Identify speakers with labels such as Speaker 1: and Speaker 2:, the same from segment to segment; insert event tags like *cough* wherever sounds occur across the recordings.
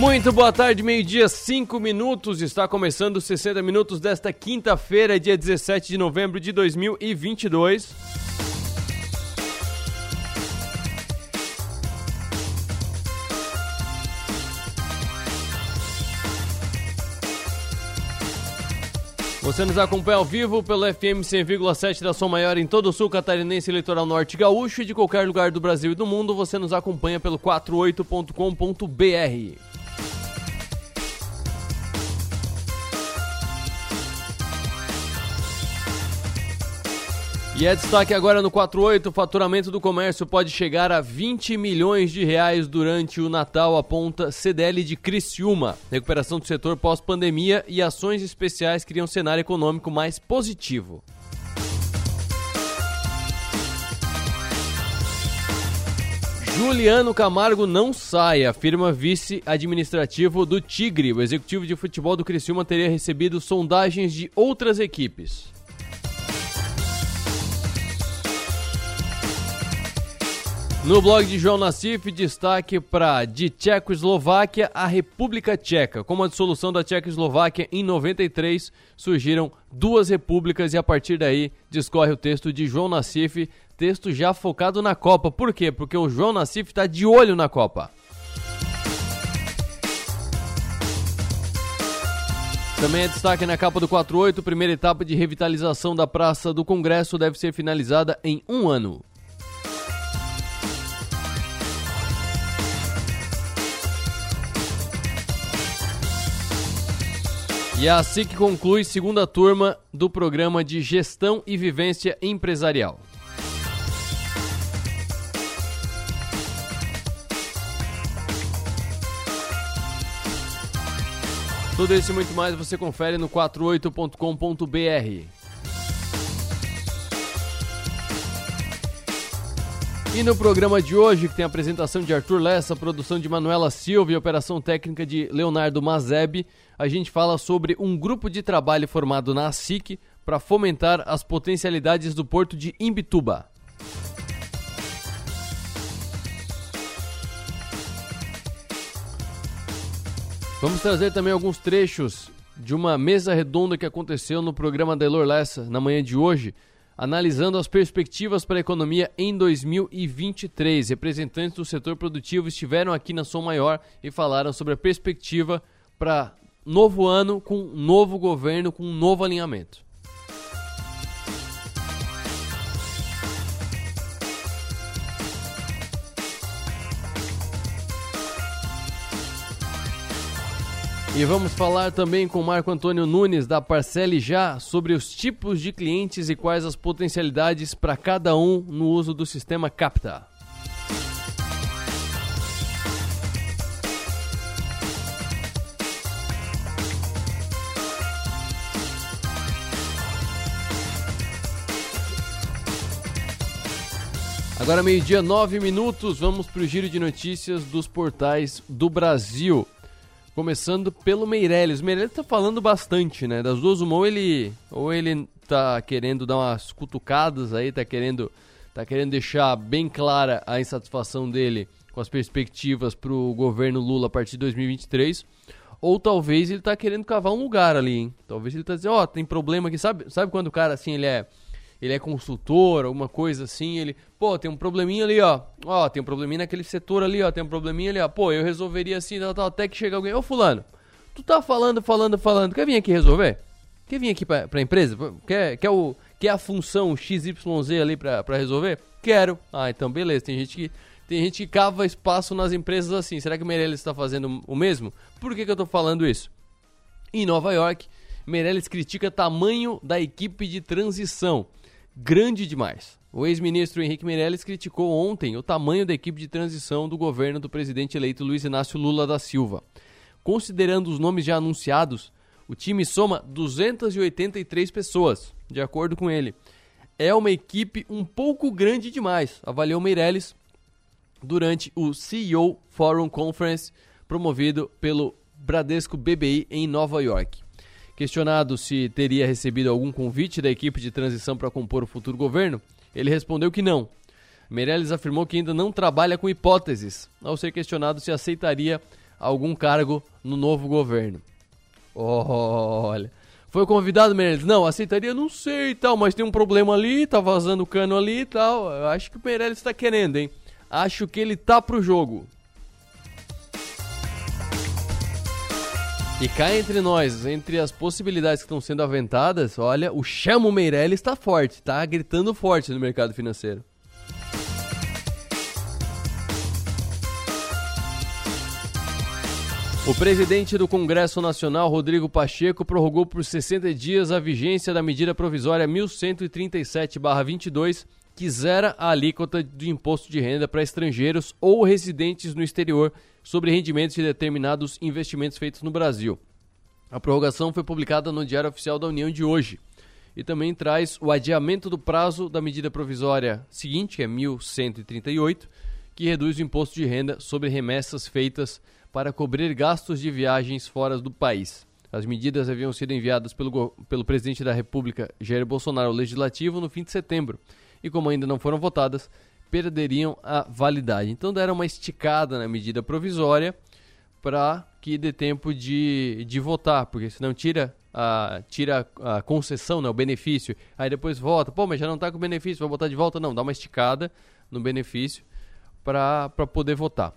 Speaker 1: Muito boa tarde, meio-dia, 5 minutos. Está começando 60 minutos desta quinta-feira, dia 17 de novembro de 2022. Você nos acompanha ao vivo pelo FM 100,7 da Som Maior em todo o sul catarinense, litoral norte gaúcho e de qualquer lugar do Brasil e do mundo. Você nos acompanha pelo 48.com.br. E é destaque agora no 48, o faturamento do comércio pode chegar a 20 milhões de reais durante o Natal, aponta CDL de Criciúma. Recuperação do setor pós-pandemia e ações especiais criam um cenário econômico mais positivo. Juliano Camargo não sai, afirma vice-administrativo do Tigre. O executivo de futebol do Criciúma teria recebido sondagens de outras equipes. No blog de João Nassif, destaque para de Tchecoslováquia a República Tcheca. Com a dissolução da Tchecoslováquia em 93, surgiram duas repúblicas e a partir daí discorre o texto de João Nassif, texto já focado na Copa. Por quê? Porque o João Nassif está de olho na Copa. Também é destaque na capa do 48, primeira etapa de revitalização da Praça do Congresso deve ser finalizada em um ano. E é assim que conclui segunda turma do programa de Gestão e Vivência Empresarial. Tudo isso e muito mais você confere no 48.com.br. E no programa de hoje, que tem a apresentação de Arthur Lessa, produção de Manuela Silva e operação técnica de Leonardo Mazeb, a gente fala sobre um grupo de trabalho formado na ASIC para fomentar as potencialidades do porto de Imbituba. Vamos trazer também alguns trechos de uma mesa redonda que aconteceu no programa da Elor Lessa na manhã de hoje, analisando as perspectivas para a economia em 2023. Representantes do setor produtivo estiveram aqui na Som Maior e falaram sobre a perspectiva para novo ano com um novo governo, com um novo alinhamento. E vamos falar também com Marco Antônio Nunes da Parcele Já sobre os tipos de clientes e quais as potencialidades para cada um no uso do sistema Capta. Agora meio-dia, nove minutos, vamos para o giro de notícias dos portais do Brasil. Começando pelo Meirelles. O Meirelles tá falando bastante, né? Das duas, uma, ou ele, ou ele tá querendo dar umas cutucadas aí, tá querendo, tá querendo deixar bem clara a insatisfação dele com as perspectivas pro governo Lula a partir de 2023. Ou talvez ele tá querendo cavar um lugar ali, hein? Talvez ele tá dizendo, ó, oh, tem problema aqui. Sabe, sabe quando o cara, assim, ele é ele é consultor, alguma coisa assim, ele, pô, tem um probleminha ali, ó. Ó, tem um probleminha naquele setor ali, ó, tem um probleminha ali, ó. Pô, eu resolveria assim, tal, tal, até que chega alguém, ô fulano, tu tá falando, falando, falando, quer vir aqui resolver? Quer vir aqui pra, pra empresa? Quer, quer, o, quer a função XYZ ali pra, pra resolver? Quero. Ah, então beleza, tem gente que... Tem gente que cava espaço nas empresas assim. Será que o Meirelles está fazendo o mesmo? Por que, que eu estou falando isso? Em Nova York, Meirelles critica tamanho da equipe de transição grande demais. O ex-ministro Henrique Meirelles criticou ontem o tamanho da equipe de transição do governo do presidente eleito Luiz Inácio Lula da Silva. Considerando os nomes já anunciados, o time soma 283 pessoas, de acordo com ele. É uma equipe um pouco grande demais, avaliou Meirelles durante o CEO Forum Conference promovido pelo Bradesco BBI em Nova York. Questionado se teria recebido algum convite da equipe de transição para compor o futuro governo, ele respondeu que não. Meirelles afirmou que ainda não trabalha com hipóteses, ao ser questionado se aceitaria algum cargo no novo governo. Olha. Foi convidado, Meirelles? Não, aceitaria, não sei e tal, mas tem um problema ali, tá vazando cano ali e tal. Eu acho que o Meirelles está querendo, hein? Acho que ele tá pro jogo. E cá entre nós, entre as possibilidades que estão sendo aventadas, olha, o Chamo Meirelles está forte, está gritando forte no mercado financeiro. O presidente do Congresso Nacional, Rodrigo Pacheco, prorrogou por 60 dias a vigência da medida provisória 1137-22, que zera a alíquota do imposto de renda para estrangeiros ou residentes no exterior sobre rendimentos de determinados investimentos feitos no Brasil. A prorrogação foi publicada no Diário Oficial da União de hoje e também traz o adiamento do prazo da medida provisória seguinte, que é 1138, que reduz o imposto de renda sobre remessas feitas para cobrir gastos de viagens fora do país. As medidas haviam sido enviadas pelo, pelo presidente da República, Jair Bolsonaro, ao Legislativo no fim de setembro e, como ainda não foram votadas, perderiam a validade. Então deram uma esticada na medida provisória para que dê tempo de, de votar, porque senão tira a, tira a concessão, né, o benefício, aí depois vota, pô, mas já não está com benefício, vai botar de volta? Não, dá uma esticada no benefício para poder votar.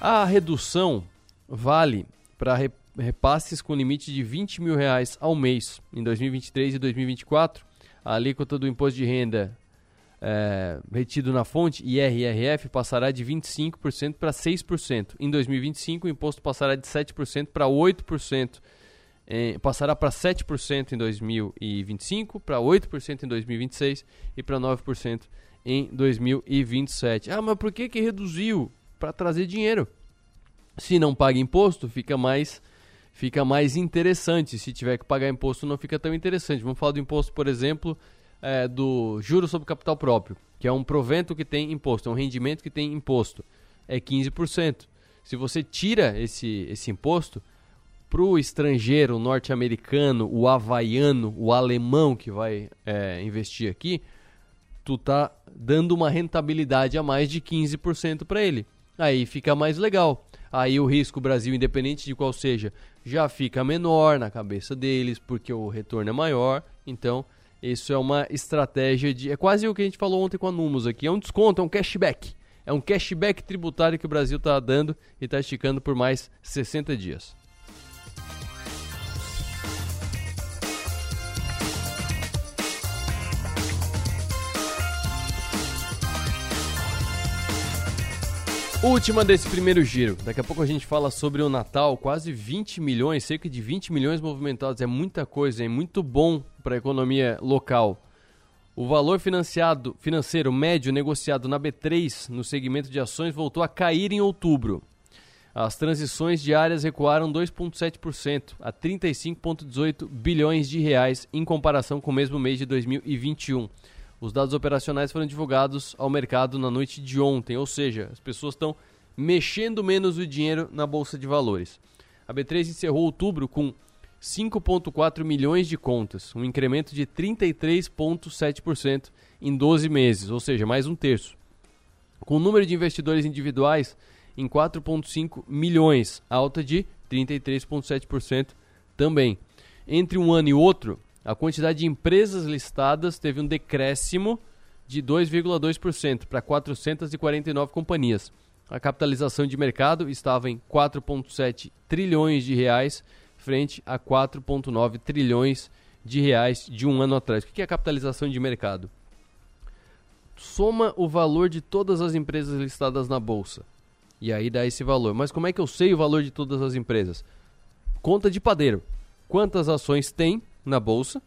Speaker 1: A redução vale para repasses com limite de 20 mil reais ao mês em 2023 e 2024. A alíquota do imposto de renda é, retido na fonte, IRRF, passará de 25% para 6%. Em 2025, o imposto passará de 7% para 8%. É, passará para 7% em 2025, para 8% em 2026 e para 9% em 2027. Ah, mas por que, que reduziu? Para trazer dinheiro. Se não paga imposto, fica mais fica mais interessante. Se tiver que pagar imposto, não fica tão interessante. Vamos falar do imposto, por exemplo, é, do juro sobre capital próprio, que é um provento que tem imposto, é um rendimento que tem imposto, é 15%. Se você tira esse, esse imposto, para o estrangeiro, o norte-americano, o havaiano, o alemão que vai é, investir aqui, tu tá dando uma rentabilidade a mais de 15% para ele. Aí fica mais legal. Aí o risco Brasil, independente de qual seja, já fica menor na cabeça deles, porque o retorno é maior. Então, isso é uma estratégia de. É quase o que a gente falou ontem com a Numos aqui. É um desconto, é um cashback. É um cashback tributário que o Brasil está dando e está esticando por mais 60 dias. Última desse primeiro giro. Daqui a pouco a gente fala sobre o Natal. Quase 20 milhões, cerca de 20 milhões movimentados. É muita coisa, é muito bom para a economia local. O valor financiado, financeiro médio negociado na B3 no segmento de ações voltou a cair em outubro. As transições diárias recuaram 2,7% a 35,18 bilhões de reais em comparação com o mesmo mês de 2021. Os dados operacionais foram divulgados ao mercado na noite de ontem, ou seja, as pessoas estão mexendo menos o dinheiro na bolsa de valores. A B3 encerrou outubro com 5,4 milhões de contas, um incremento de 33,7% em 12 meses, ou seja, mais um terço. Com o número de investidores individuais em 4,5 milhões, alta de 33,7% também. Entre um ano e outro, a quantidade de empresas listadas teve um decréscimo de 2,2% para 449 companhias. A capitalização de mercado estava em 4,7 trilhões de reais frente a 4,9 trilhões de reais de um ano atrás. O que é capitalização de mercado? Soma o valor de todas as empresas listadas na bolsa. E aí dá esse valor. Mas como é que eu sei o valor de todas as empresas? Conta de padeiro. Quantas ações tem na bolsa,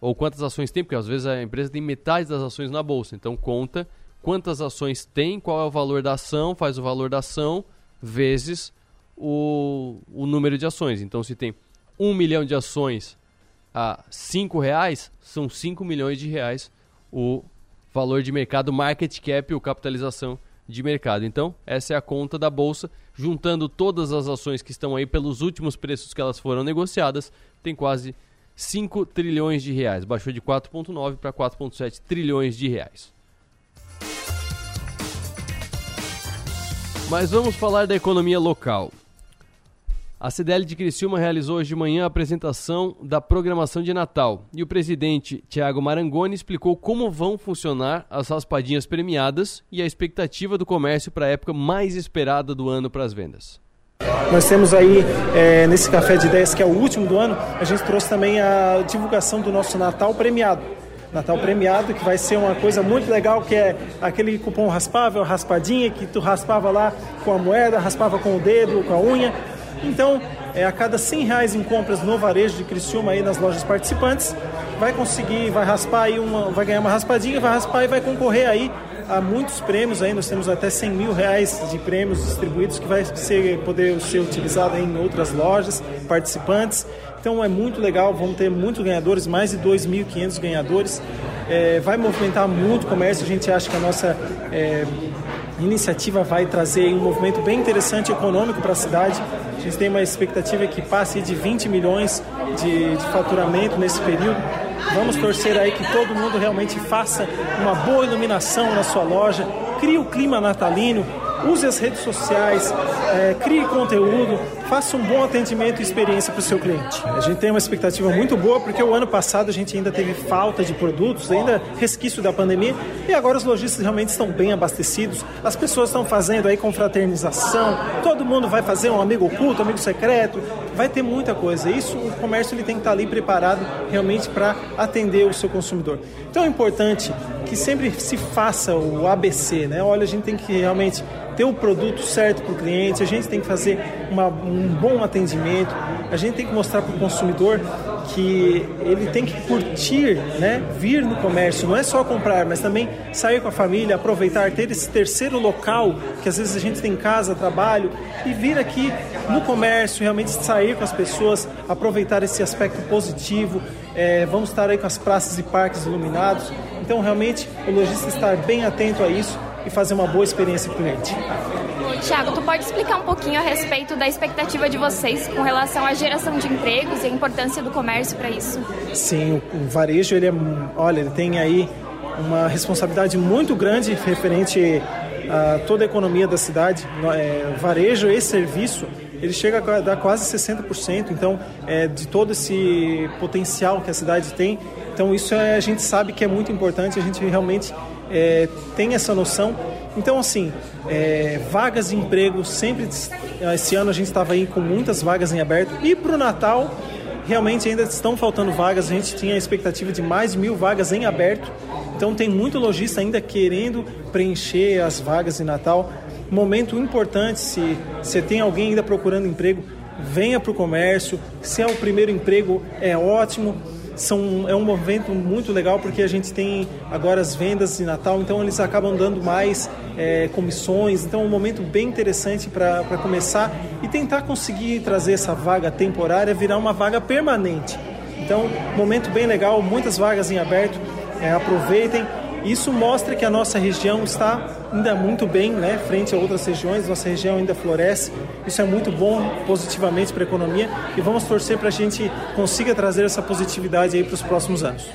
Speaker 1: ou quantas ações tem, porque às vezes a empresa tem metade das ações na bolsa. Então conta quantas ações tem, qual é o valor da ação, faz o valor da ação vezes o, o número de ações. Então se tem um milhão de ações a cinco reais, são 5 milhões de reais o valor de mercado, market cap ou capitalização de mercado. Então, essa é a conta da bolsa, juntando todas as ações que estão aí pelos últimos preços que elas foram negociadas, tem quase 5 trilhões de reais. Baixou de 4,9 para 4,7 trilhões de reais. Mas vamos falar da economia local. A CDL de Criciúma realizou hoje de manhã a apresentação da programação de Natal e o presidente Tiago Marangoni explicou como vão funcionar as raspadinhas premiadas e a expectativa do comércio para a época mais esperada do ano para as vendas.
Speaker 2: Nós temos aí, é, nesse Café de Ideias, que é o último do ano, a gente trouxe também a divulgação do nosso Natal premiado. Natal premiado, que vai ser uma coisa muito legal, que é aquele cupom raspável, raspadinha, que tu raspava lá com a moeda, raspava com o dedo, com a unha. Então, é, a cada 100 reais em compras no varejo de Criciúma aí nas lojas participantes, vai conseguir, vai raspar aí uma, vai ganhar uma raspadinha, vai raspar e vai concorrer aí a muitos prêmios aí, nós temos até 100 mil reais de prêmios distribuídos que vai ser, poder ser utilizado em outras lojas, participantes. Então é muito legal, vamos ter muitos ganhadores, mais de 2.500 ganhadores. É, vai movimentar muito o comércio, a gente acha que a nossa é, iniciativa vai trazer um movimento bem interessante econômico para a cidade. A gente tem uma expectativa que passe de 20 milhões de, de faturamento nesse período. Vamos torcer aí que todo mundo realmente faça uma boa iluminação na sua loja, crie o clima natalino, use as redes sociais, é, crie conteúdo, faça um bom atendimento e experiência para o seu cliente. A gente tem uma expectativa muito boa porque o ano passado a gente ainda teve falta de produtos, ainda resquício da pandemia, e agora os lojistas realmente estão bem abastecidos, as pessoas estão fazendo aí confraternização, todo mundo vai fazer um amigo oculto, amigo secreto, vai ter muita coisa. Isso o comércio ele tem que estar ali preparado realmente para atender o seu consumidor. Então é importante que sempre se faça o ABC, né? Olha, a gente tem que realmente ter o produto certo para o cliente, a gente tem que fazer uma, um bom atendimento, a gente tem que mostrar para o consumidor que ele tem que curtir, né, vir no comércio, não é só comprar, mas também sair com a família, aproveitar, ter esse terceiro local que às vezes a gente tem em casa, trabalho, e vir aqui no comércio, realmente sair com as pessoas, aproveitar esse aspecto positivo. É, vamos estar aí com as praças e parques iluminados. Então, realmente, o lojista estar bem atento a isso e fazer uma boa experiência para o cliente.
Speaker 3: Tiago, tu pode explicar um pouquinho a respeito da expectativa de vocês com relação à geração de empregos e a importância do comércio para isso?
Speaker 2: Sim, o varejo ele é, olha, ele tem aí uma responsabilidade muito grande referente a toda a economia da cidade. É, varejo e serviço ele chega a dar quase 60%, então, é, de todo esse potencial que a cidade tem. Então, isso é, a gente sabe que é muito importante, a gente realmente é, tem essa noção. Então, assim, é, vagas de emprego sempre. Esse ano a gente estava aí com muitas vagas em aberto. E para o Natal, realmente ainda estão faltando vagas. A gente tinha a expectativa de mais mil vagas em aberto. Então, tem muito lojista ainda querendo preencher as vagas de Natal. Momento importante, se você tem alguém ainda procurando emprego, venha para o comércio. Se é o primeiro emprego, é ótimo são, é um movimento muito legal porque a gente tem agora as vendas de Natal, então eles acabam dando mais é, comissões, então é um momento bem interessante para começar e tentar conseguir trazer essa vaga temporária virar uma vaga permanente. Então, momento bem legal, muitas vagas em aberto, é, aproveitem isso mostra que a nossa região está ainda muito bem, né, frente a outras regiões. Nossa região ainda floresce. Isso é muito bom positivamente para a economia e vamos torcer para a gente consiga trazer essa positividade aí para os próximos anos.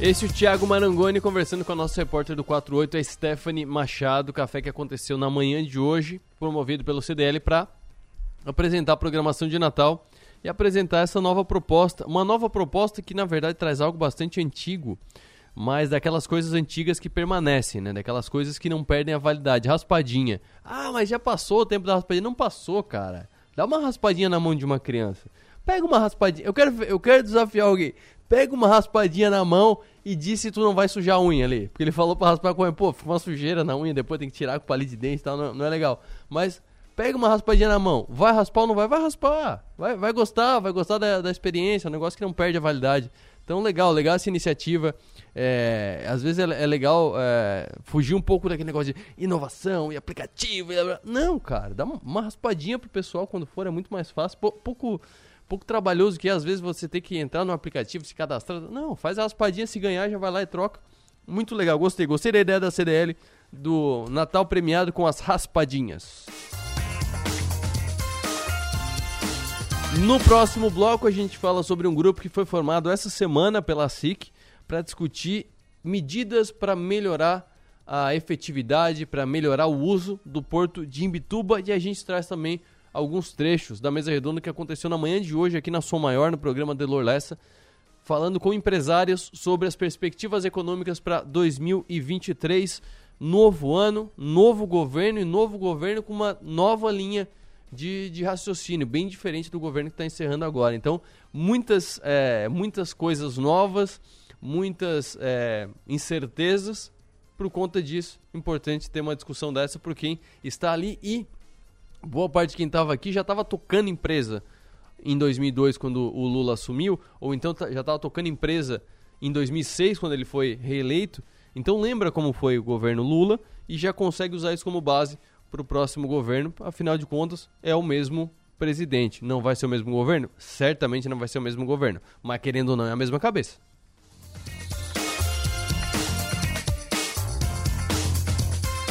Speaker 1: Esse é o Thiago Marangoni conversando com a nossa repórter do 48, a Stephanie Machado, café que aconteceu na manhã de hoje, promovido pelo CDL para apresentar a programação de Natal e apresentar essa nova proposta, uma nova proposta que na verdade traz algo bastante antigo mas daquelas coisas antigas que permanecem, né? Daquelas coisas que não perdem a validade. Raspadinha. Ah, mas já passou o tempo da raspadinha. Não passou, cara. Dá uma raspadinha na mão de uma criança. Pega uma raspadinha. Eu quero, eu quero desafiar alguém. Pega uma raspadinha na mão e diz se tu não vai sujar a unha ali. Porque ele falou pra raspar com a unha. Pô, fica uma sujeira na unha, depois tem que tirar com palito de dente e tal. Não, não é legal. Mas pega uma raspadinha na mão. Vai raspar ou não vai? Vai raspar. Vai, vai gostar, vai gostar da, da experiência. É um negócio que não perde a validade. Então, legal, legal essa iniciativa. É, às vezes é, é legal é, fugir um pouco daquele negócio de inovação e aplicativo. E... Não, cara, dá uma raspadinha pro pessoal quando for, é muito mais fácil. Pouco, pouco trabalhoso que às vezes você tem que entrar no aplicativo, se cadastrar. Não, faz a raspadinha, se ganhar, já vai lá e troca. Muito legal, gostei. Gostei da ideia da CDL do Natal premiado com as raspadinhas. No próximo bloco, a gente fala sobre um grupo que foi formado essa semana pela SIC para discutir medidas para melhorar a efetividade, para melhorar o uso do porto de Imbituba. E a gente traz também alguns trechos da mesa redonda que aconteceu na manhã de hoje aqui na Som Maior, no programa Delor Lessa, falando com empresários sobre as perspectivas econômicas para 2023, novo ano, novo governo e novo governo com uma nova linha de, de raciocínio, bem diferente do governo que está encerrando agora. Então, muitas, é, muitas coisas novas, muitas é, incertezas. Por conta disso, importante ter uma discussão dessa por quem está ali e boa parte de quem estava aqui já estava tocando empresa em 2002 quando o Lula assumiu, ou então já estava tocando empresa em 2006 quando ele foi reeleito. Então lembra como foi o governo Lula e já consegue usar isso como base para o próximo governo. Afinal de contas, é o mesmo presidente. Não vai ser o mesmo governo? Certamente não vai ser o mesmo governo, mas querendo ou não é a mesma cabeça.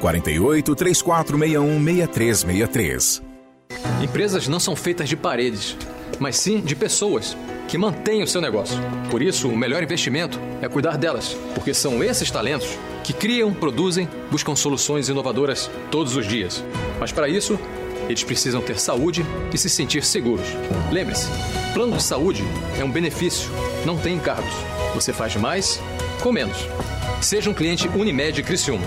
Speaker 4: 48 3461 6363.
Speaker 5: Empresas não são feitas de paredes, mas sim de pessoas que mantêm o seu negócio. Por isso, o melhor investimento é cuidar delas, porque são esses talentos que criam, produzem, buscam soluções inovadoras todos os dias. Mas para isso, eles precisam ter saúde e se sentir seguros. Lembre-se, plano de saúde é um benefício, não tem encargos. Você faz mais com menos. Seja um cliente Unimed Criciúma.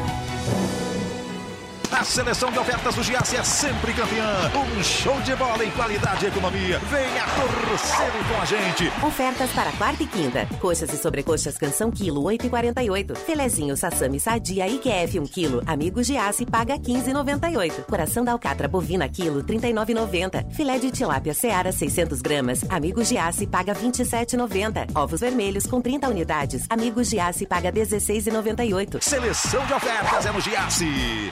Speaker 6: A seleção de ofertas do Giasse é sempre campeã. Um show de bola em qualidade e economia. Venha torcer com a gente.
Speaker 7: Ofertas para quarta e quinta. Coxas e sobrecoxas canção quilo 8,48. Filezinho sassami sadia IQF 1 quilo. Amigo Giasse paga 15,98. Coração da alcatra bovina quilo 39,90. Filé de tilápia seara 600 gramas. Amigo Giasse paga 27,90. Ovos vermelhos com 30 unidades. Amigo Giasse paga 16,98.
Speaker 6: Seleção de ofertas é no Giasse.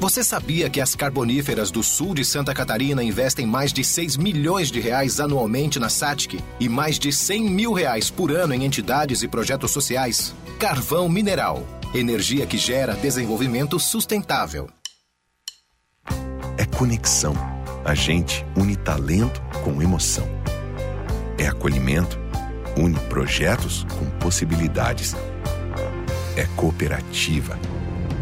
Speaker 8: Você sabia que as carboníferas do sul de Santa Catarina investem mais de 6 milhões de reais anualmente na SATIC e mais de 100 mil reais por ano em entidades e projetos sociais? Carvão Mineral. Energia que gera desenvolvimento sustentável.
Speaker 9: É conexão. A gente une talento com emoção. É acolhimento. Une projetos com possibilidades. É cooperativa.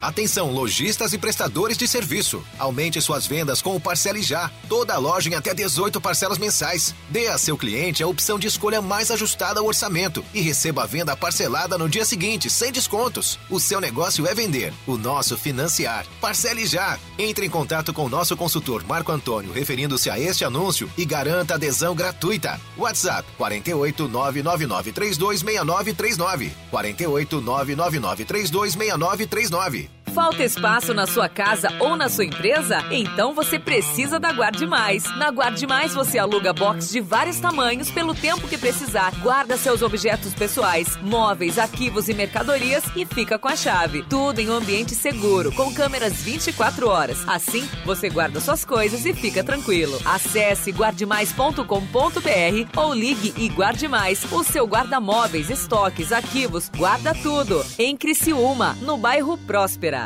Speaker 8: Atenção, lojistas e prestadores de serviço. Aumente suas vendas com o Parcele Já. Toda loja em até 18 parcelas mensais. Dê a seu cliente a opção de escolha mais ajustada ao orçamento e receba a venda parcelada no dia seguinte, sem descontos. O seu negócio é vender, o nosso financiar. Parcele Já. Entre em contato com o nosso consultor Marco Antônio referindo-se a este anúncio e garanta adesão gratuita. WhatsApp 48 999 326939. 48 999 326939.
Speaker 10: Falta espaço na sua casa ou na sua empresa? Então você precisa da Guarde Mais. Na Guarde Mais você aluga box de vários tamanhos pelo tempo que precisar. Guarda seus objetos pessoais, móveis, arquivos e mercadorias e fica com a chave. Tudo em um ambiente seguro, com câmeras 24 horas. Assim, você guarda suas coisas e fica tranquilo. Acesse guardemais.com.br ou ligue e guarde mais. O seu guarda-móveis, estoques, arquivos, guarda tudo. Em Criciúma, no bairro Próspera.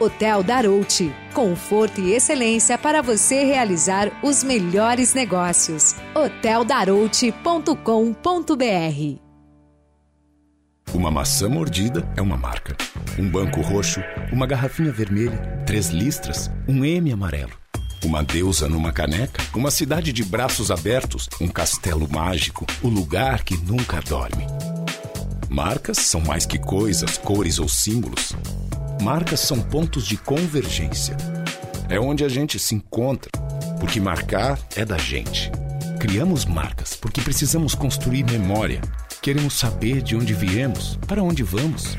Speaker 11: Hotel Darouti. Conforto e excelência para você realizar os melhores negócios. hoteldarouti.com.br
Speaker 12: Uma maçã mordida é uma marca. Um banco roxo, uma garrafinha vermelha, três listras, um M amarelo. Uma deusa numa caneca, uma cidade de braços abertos, um castelo mágico, o lugar que nunca dorme. Marcas são mais que coisas, cores ou símbolos. Marcas são pontos de convergência. É onde a gente se encontra, porque marcar é da gente. Criamos marcas porque precisamos construir memória. Queremos saber de onde viemos, para onde vamos.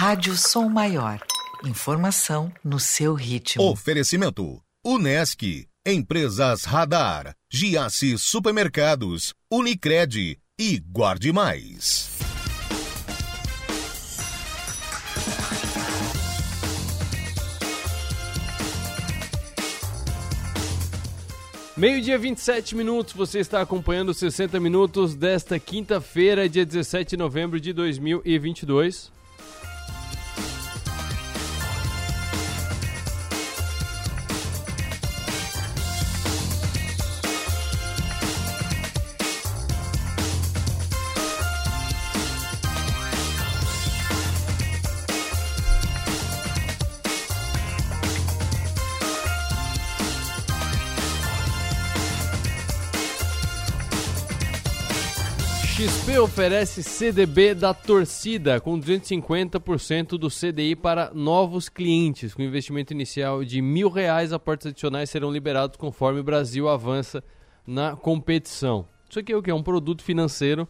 Speaker 13: Rádio Som Maior. Informação no seu ritmo.
Speaker 14: Oferecimento: Unesc, Empresas Radar, Giasse Supermercados, Unicred e Guarde Mais.
Speaker 1: Meio-dia 27 minutos, você está acompanhando 60 minutos desta quinta-feira, dia 17 de novembro de 2022. Oferece CDB da torcida com 250% do CDI para novos clientes. Com investimento inicial de mil reais, aportes adicionais serão liberados conforme o Brasil avança na competição. Isso aqui é o que? É um produto financeiro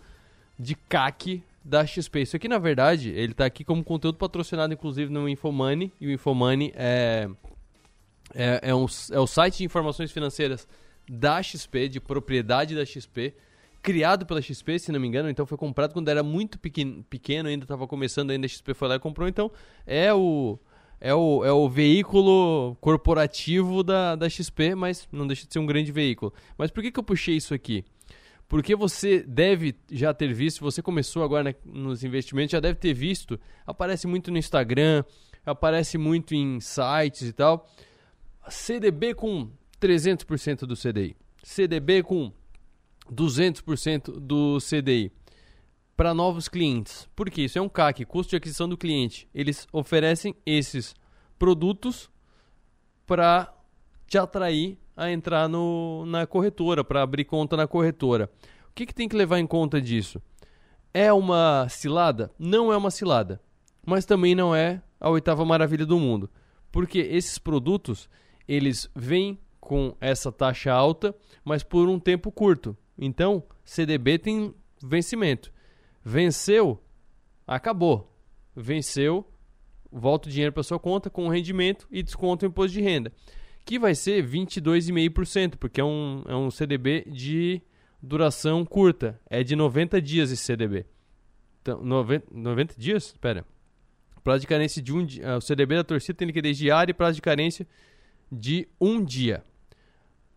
Speaker 1: de CAC da XP. Isso aqui, na verdade, ele está aqui como conteúdo patrocinado, inclusive, no Infomoney. E o Infomoney é, é, é, um, é o site de informações financeiras da XP, de propriedade da XP criado pela XP, se não me engano, então foi comprado quando era muito pequeno, ainda estava começando, ainda a XP foi lá e comprou, então é o é o, é o veículo corporativo da, da XP, mas não deixa de ser um grande veículo. Mas por que, que eu puxei isso aqui? Porque você deve já ter visto, você começou agora né, nos investimentos, já deve ter visto, aparece muito no Instagram, aparece muito em sites e tal. CDB com 300% do CDI. CDB com 200% do CDI para novos clientes. Por quê? Isso é um CAC, custo de aquisição do cliente. Eles oferecem esses produtos para te atrair a entrar no, na corretora, para abrir conta na corretora. O que, que tem que levar em conta disso? É uma cilada? Não é uma cilada, mas também não é a oitava maravilha do mundo, porque esses produtos eles vêm com essa taxa alta, mas por um tempo curto. Então, CDB tem vencimento. Venceu, acabou. Venceu, volta o dinheiro para sua conta com rendimento e desconto o imposto de renda. Que vai ser 22,5%, porque é um, é um CDB de duração curta. É de 90 dias esse CDB. Então, 90, 90 dias? Espera. Prazo de carência de um dia. O CDB da torcida tem liquidez diária e prazo de carência de um dia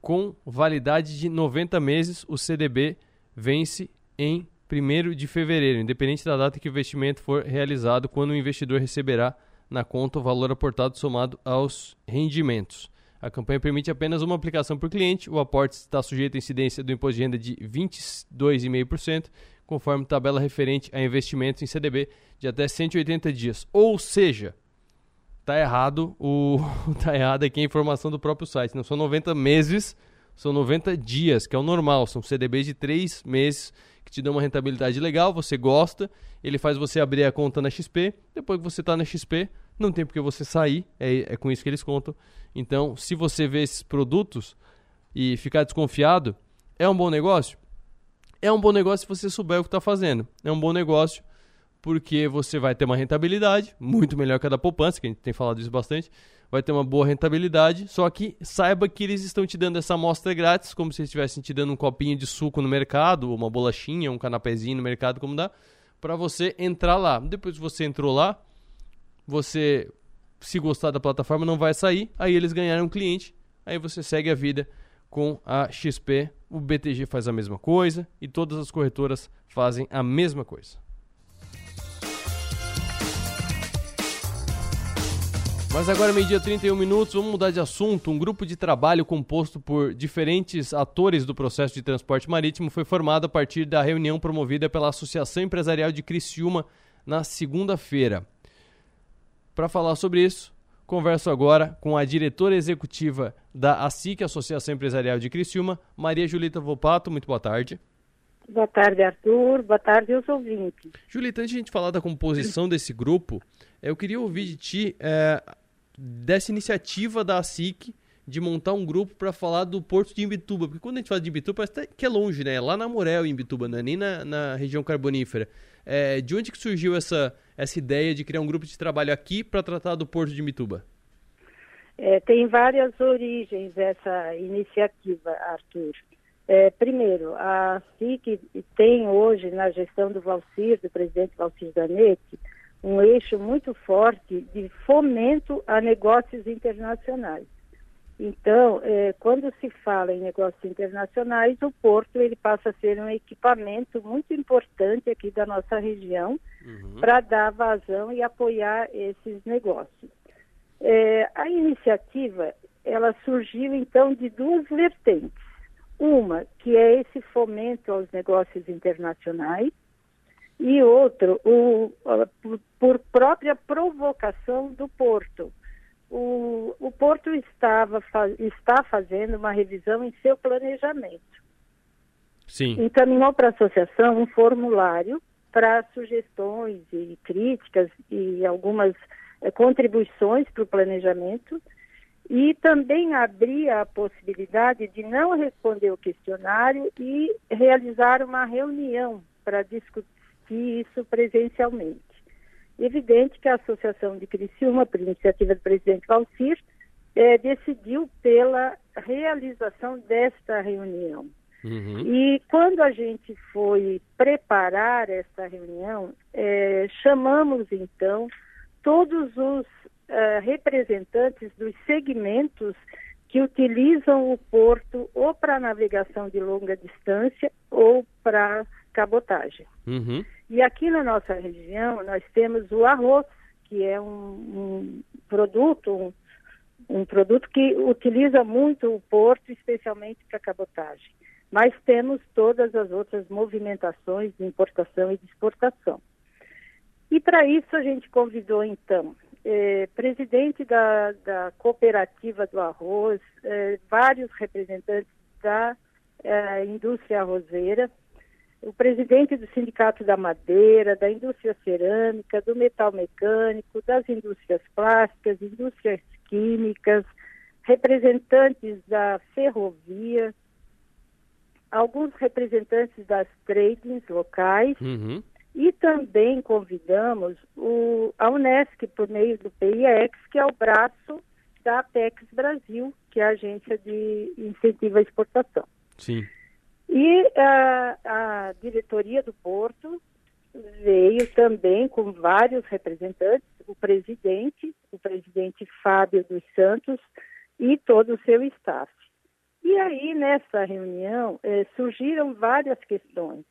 Speaker 1: com validade de 90 meses. O CDB vence em 1 de fevereiro, independente da data que o investimento for realizado, quando o investidor receberá na conta o valor aportado somado aos rendimentos. A campanha permite apenas uma aplicação por cliente. O aporte está sujeito à incidência do imposto de renda de 22,5%, conforme tabela referente a investimentos em CDB de até 180 dias. Ou seja, tá errado o *laughs* tá errado aqui a informação do próprio site. Não são 90 meses, são 90 dias, que é o normal. São CDBs de 3 meses que te dão uma rentabilidade legal, você gosta, ele faz você abrir a conta na XP, depois que você está na XP, não tem porque você sair, é, é com isso que eles contam. Então, se você vê esses produtos e ficar desconfiado, é um bom negócio? É um bom negócio se você souber o que está fazendo. É um bom negócio porque você vai ter uma rentabilidade muito melhor que a da poupança, que a gente tem falado isso bastante. Vai ter uma boa rentabilidade, só que saiba que eles estão te dando essa amostra grátis, como se estivessem te dando um copinho de suco no mercado, uma bolachinha, um canapézinho no mercado, como dá, para você entrar lá. Depois que você entrou lá, você, se gostar da plataforma, não vai sair. Aí eles ganharam um cliente, aí você segue a vida com a XP. O BTG faz a mesma coisa e todas as corretoras fazem a mesma coisa. Mas agora, meio-dia 31 minutos, vamos mudar de assunto. Um grupo de trabalho composto por diferentes atores do processo de transporte marítimo foi formado a partir da reunião promovida pela Associação Empresarial de Criciúma na segunda-feira. Para falar sobre isso, converso agora com a diretora executiva da ASIC, Associação Empresarial de Criciúma, Maria Julita Vopato. Muito boa tarde.
Speaker 15: Boa tarde, Arthur. Boa tarde aos ouvintes.
Speaker 1: Julita, antes de a gente falar da composição desse grupo, eu queria ouvir de ti é, dessa iniciativa da ASIC de montar um grupo para falar do Porto de Imbituba. Porque quando a gente fala de Imbituba, parece que é longe, né? É lá na Morel, Imbituba, não é nem na, na região carbonífera. É, de onde que surgiu essa, essa ideia de criar um grupo de trabalho aqui para tratar do Porto de Imbituba?
Speaker 15: É, tem várias origens essa iniciativa, Arthur. É, primeiro, a SIC tem hoje, na gestão do Valcir, do presidente Valcir Zanetti, um eixo muito forte de fomento a negócios internacionais. Então, é, quando se fala em negócios internacionais, o porto ele passa a ser um equipamento muito importante aqui da nossa região uhum. para dar vazão e apoiar esses negócios. É, a iniciativa ela surgiu então de duas vertentes. Uma que é esse fomento aos negócios internacionais e outro, o, por, própria provocação do Porto. O, o Porto estava, está fazendo uma revisão em seu planejamento.
Speaker 1: Sim.
Speaker 15: Encaminhou para a associação um formulário para sugestões e críticas e algumas é, contribuições para o planejamento e também abria a possibilidade de não responder o questionário e realizar uma reunião para discutir isso presencialmente. Evidente que a Associação de Criciúma, por iniciativa do presidente Valcir, é, decidiu pela realização desta reunião. Uhum. E quando a gente foi preparar esta reunião, é, chamamos então todos os é, representantes dos segmentos que utilizam o porto ou para navegação de longa distância ou para cabotagem.
Speaker 1: Uhum.
Speaker 15: E aqui na nossa região nós temos o arroz, que é um, um produto, um, um, produto que utiliza muito o porto, especialmente para cabotagem. Mas temos todas as outras movimentações de importação e de exportação. E para isso a gente convidou então eh, presidente da, da, cooperativa do arroz, eh, vários representantes da eh, indústria arrozeira, o presidente do Sindicato da Madeira, da indústria cerâmica, do metal mecânico, das indústrias plásticas, indústrias químicas, representantes da ferrovia, alguns representantes das tradings locais
Speaker 1: uhum.
Speaker 15: e também convidamos o, a Unesc por meio do PIEX, que é o braço da Apex Brasil, que é a agência de incentivo à exportação.
Speaker 1: Sim.
Speaker 15: E a, a diretoria do Porto veio também com vários representantes, o presidente, o presidente Fábio dos Santos e todo o seu staff. E aí, nessa reunião, eh, surgiram várias questões.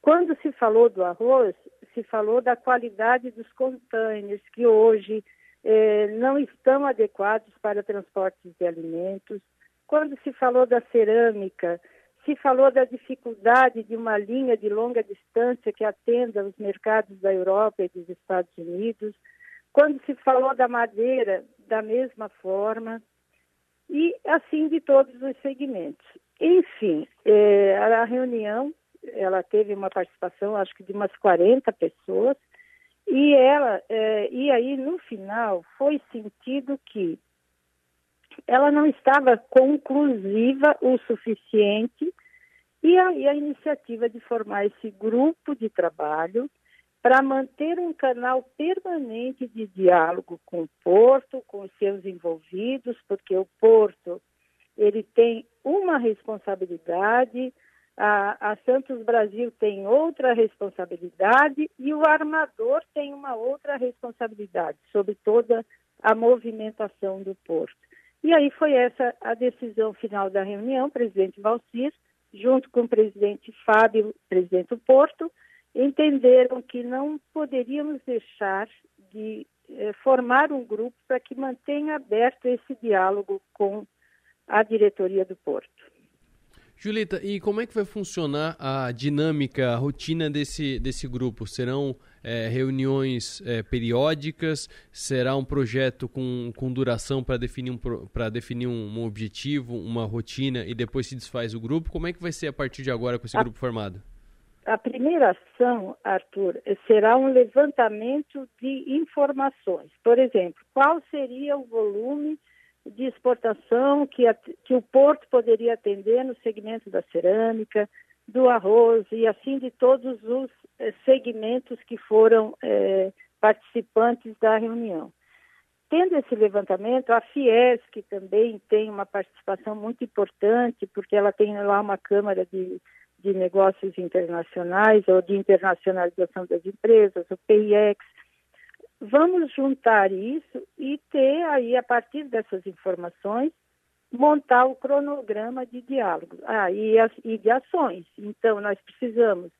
Speaker 15: Quando se falou do arroz, se falou da qualidade dos containers, que hoje eh, não estão adequados para transportes de alimentos. Quando se falou da cerâmica, se falou da dificuldade de uma linha de longa distância que atenda os mercados da Europa e dos Estados Unidos. Quando se falou da madeira, da mesma forma, e assim de todos os segmentos. Enfim, é, a reunião, ela teve uma participação, acho que de umas 40 pessoas, e ela, é, e aí no final foi sentido que ela não estava conclusiva o suficiente e aí a iniciativa de formar esse grupo de trabalho para manter um canal permanente de diálogo com o Porto, com os seus envolvidos, porque o Porto ele tem uma responsabilidade, a, a, Santos Brasil tem outra responsabilidade e o armador tem uma outra responsabilidade sobre toda a movimentação do porto. E aí foi essa a decisão final da reunião, presidente Valcir, junto com o presidente Fábio, presidente do Porto, entenderam que não poderíamos deixar de eh, formar um grupo para que mantenha aberto esse diálogo com a diretoria do Porto.
Speaker 1: Julita, e como é que vai funcionar a dinâmica, a rotina desse, desse grupo? Serão é, reuniões é, periódicas? Será um projeto com, com duração para definir, um, definir um, um, objetivo, uma rotina e depois se desfaz o grupo? Como é que vai ser a partir de agora com esse a, grupo formado?
Speaker 15: A primeira ação, Arthur, será um levantamento de informações. Por exemplo, qual seria o volume de exportação que, que o porto poderia atender no segmento da cerâmica, do arroz e assim de todos os eh, segmentos que foram eh, participantes da reunião. Tendo esse levantamento, a Fiesc também tem uma participação muito importante, porque ela tem lá uma Câmara de, de Negócios Internacionais, ou de Internacionalização das Empresas, o PIEX, Vamos juntar isso e ter aí, a partir dessas informações, montar o cronograma de diálogo ah, e, e de ações. Então, nós precisamos.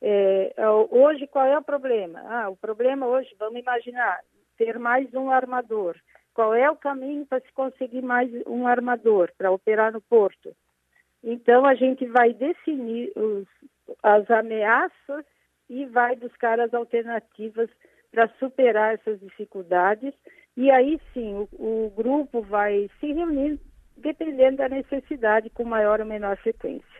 Speaker 15: É, hoje, qual é o problema? Ah, o problema hoje, vamos imaginar, ter mais um armador. Qual é o caminho para se conseguir mais um armador para operar no porto? Então, a gente vai definir os, as ameaças e vai buscar as alternativas para superar essas dificuldades. E aí sim, o, o, grupo vai se reunir dependendo da necessidade, com maior ou menor frequência.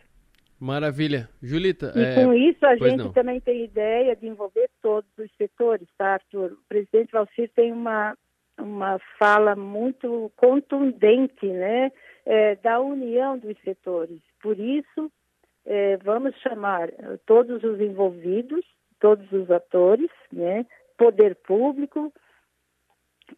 Speaker 1: Maravilha. Julita.
Speaker 15: E é... com isso a gente não. também tem ideia de envolver todos os setores, tá, Arthur? O presidente Valcir tem uma, uma fala muito contundente, né, é, da união dos setores. Por isso, é, vamos chamar todos os envolvidos, todos os atores, né, poder público,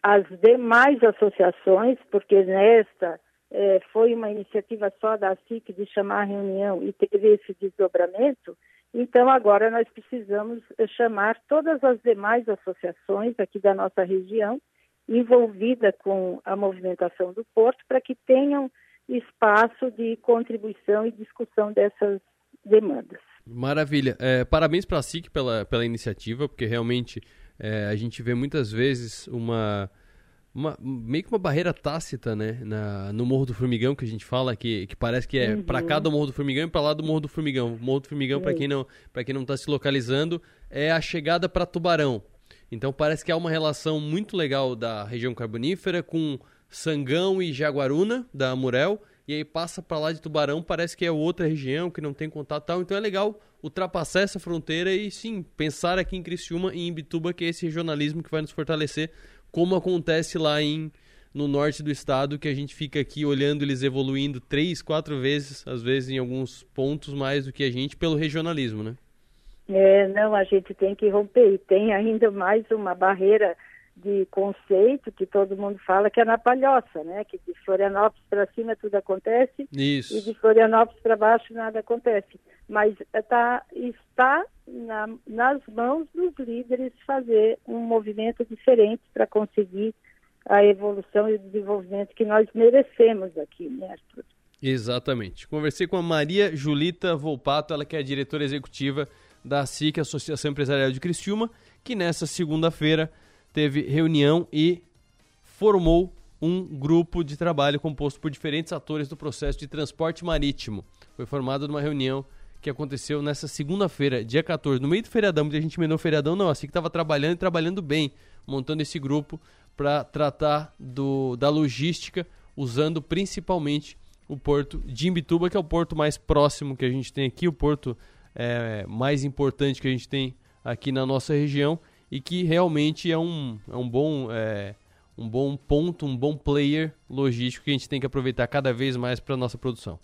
Speaker 15: as demais associações, porque nesta é, foi uma iniciativa só da SIC de chamar a reunião e teve esse desdobramento, então agora nós precisamos é, chamar todas as demais associações aqui da nossa região envolvida com a movimentação do porto para que tenham espaço de contribuição e discussão dessas demandas.
Speaker 1: Maravilha. É, parabéns para a SIC pela, pela iniciativa, porque realmente é, a gente vê muitas vezes uma, uma, meio que uma barreira tácita, né, na, no Morro do Formigão que a gente fala que, que parece que é uhum. para cá do Morro do Formigão e para lá do Morro do Formigão. Morro do Formigão, para quem não para quem não está se localizando, é a chegada para Tubarão. Então parece que há uma relação muito legal da região carbonífera com Sangão e Jaguaruna da Amurel e aí passa para lá de Tubarão, parece que é outra região que não tem contato tal. Então é legal ultrapassar essa fronteira e sim, pensar aqui em Criciúma e em Bituba, que é esse regionalismo que vai nos fortalecer, como acontece lá em no norte do estado, que a gente fica aqui olhando eles evoluindo três, quatro vezes, às vezes em alguns pontos mais do que a gente, pelo regionalismo, né?
Speaker 15: É, não, a gente tem que romper. E tem ainda mais uma barreira de conceito que todo mundo fala que é na palhoça, né? Que de Florianópolis para cima tudo acontece
Speaker 1: Isso.
Speaker 15: e de Florianópolis para baixo nada acontece. Mas tá, está na, nas mãos dos líderes fazer um movimento diferente para conseguir a evolução e o desenvolvimento que nós merecemos aqui, né, Arthur?
Speaker 1: Exatamente. Conversei com a Maria Julita Volpato, ela que é a diretora executiva da SIC, Associação Empresarial de Criciúma, que nessa segunda-feira teve reunião e formou um grupo de trabalho composto por diferentes atores do processo de transporte marítimo. Foi formado numa reunião que aconteceu nessa segunda-feira, dia 14, no meio do feriadão, muita gente emendou feriadão, não, assim que estava trabalhando e trabalhando bem, montando esse grupo para tratar do, da logística, usando principalmente o porto de Imbituba, que é o porto mais próximo que a gente tem aqui, o porto é, mais importante que a gente tem aqui na nossa região e que realmente é um, é um bom é, um bom ponto, um bom player logístico que a gente tem que aproveitar cada vez mais para nossa produção.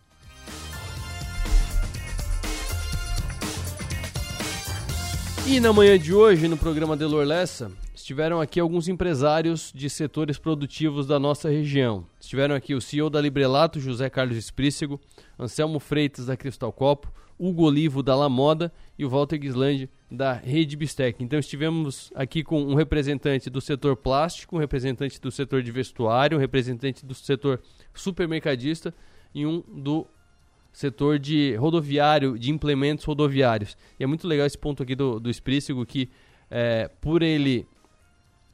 Speaker 1: E na manhã de hoje, no programa Delor Lessa, estiveram aqui alguns empresários de setores produtivos da nossa região. Estiveram aqui o CEO da Librelato, José Carlos Esprícego, Anselmo Freitas, da Cristal Copo, Hugo Olivo, da La Moda e o Walter Gislande, da Rede Bistec. Então estivemos aqui com um representante do setor plástico, um representante do setor de vestuário, um representante do setor supermercadista e um do setor de rodoviário, de implementos rodoviários. E é muito legal esse ponto aqui do, do Esprícigo, que é, por ele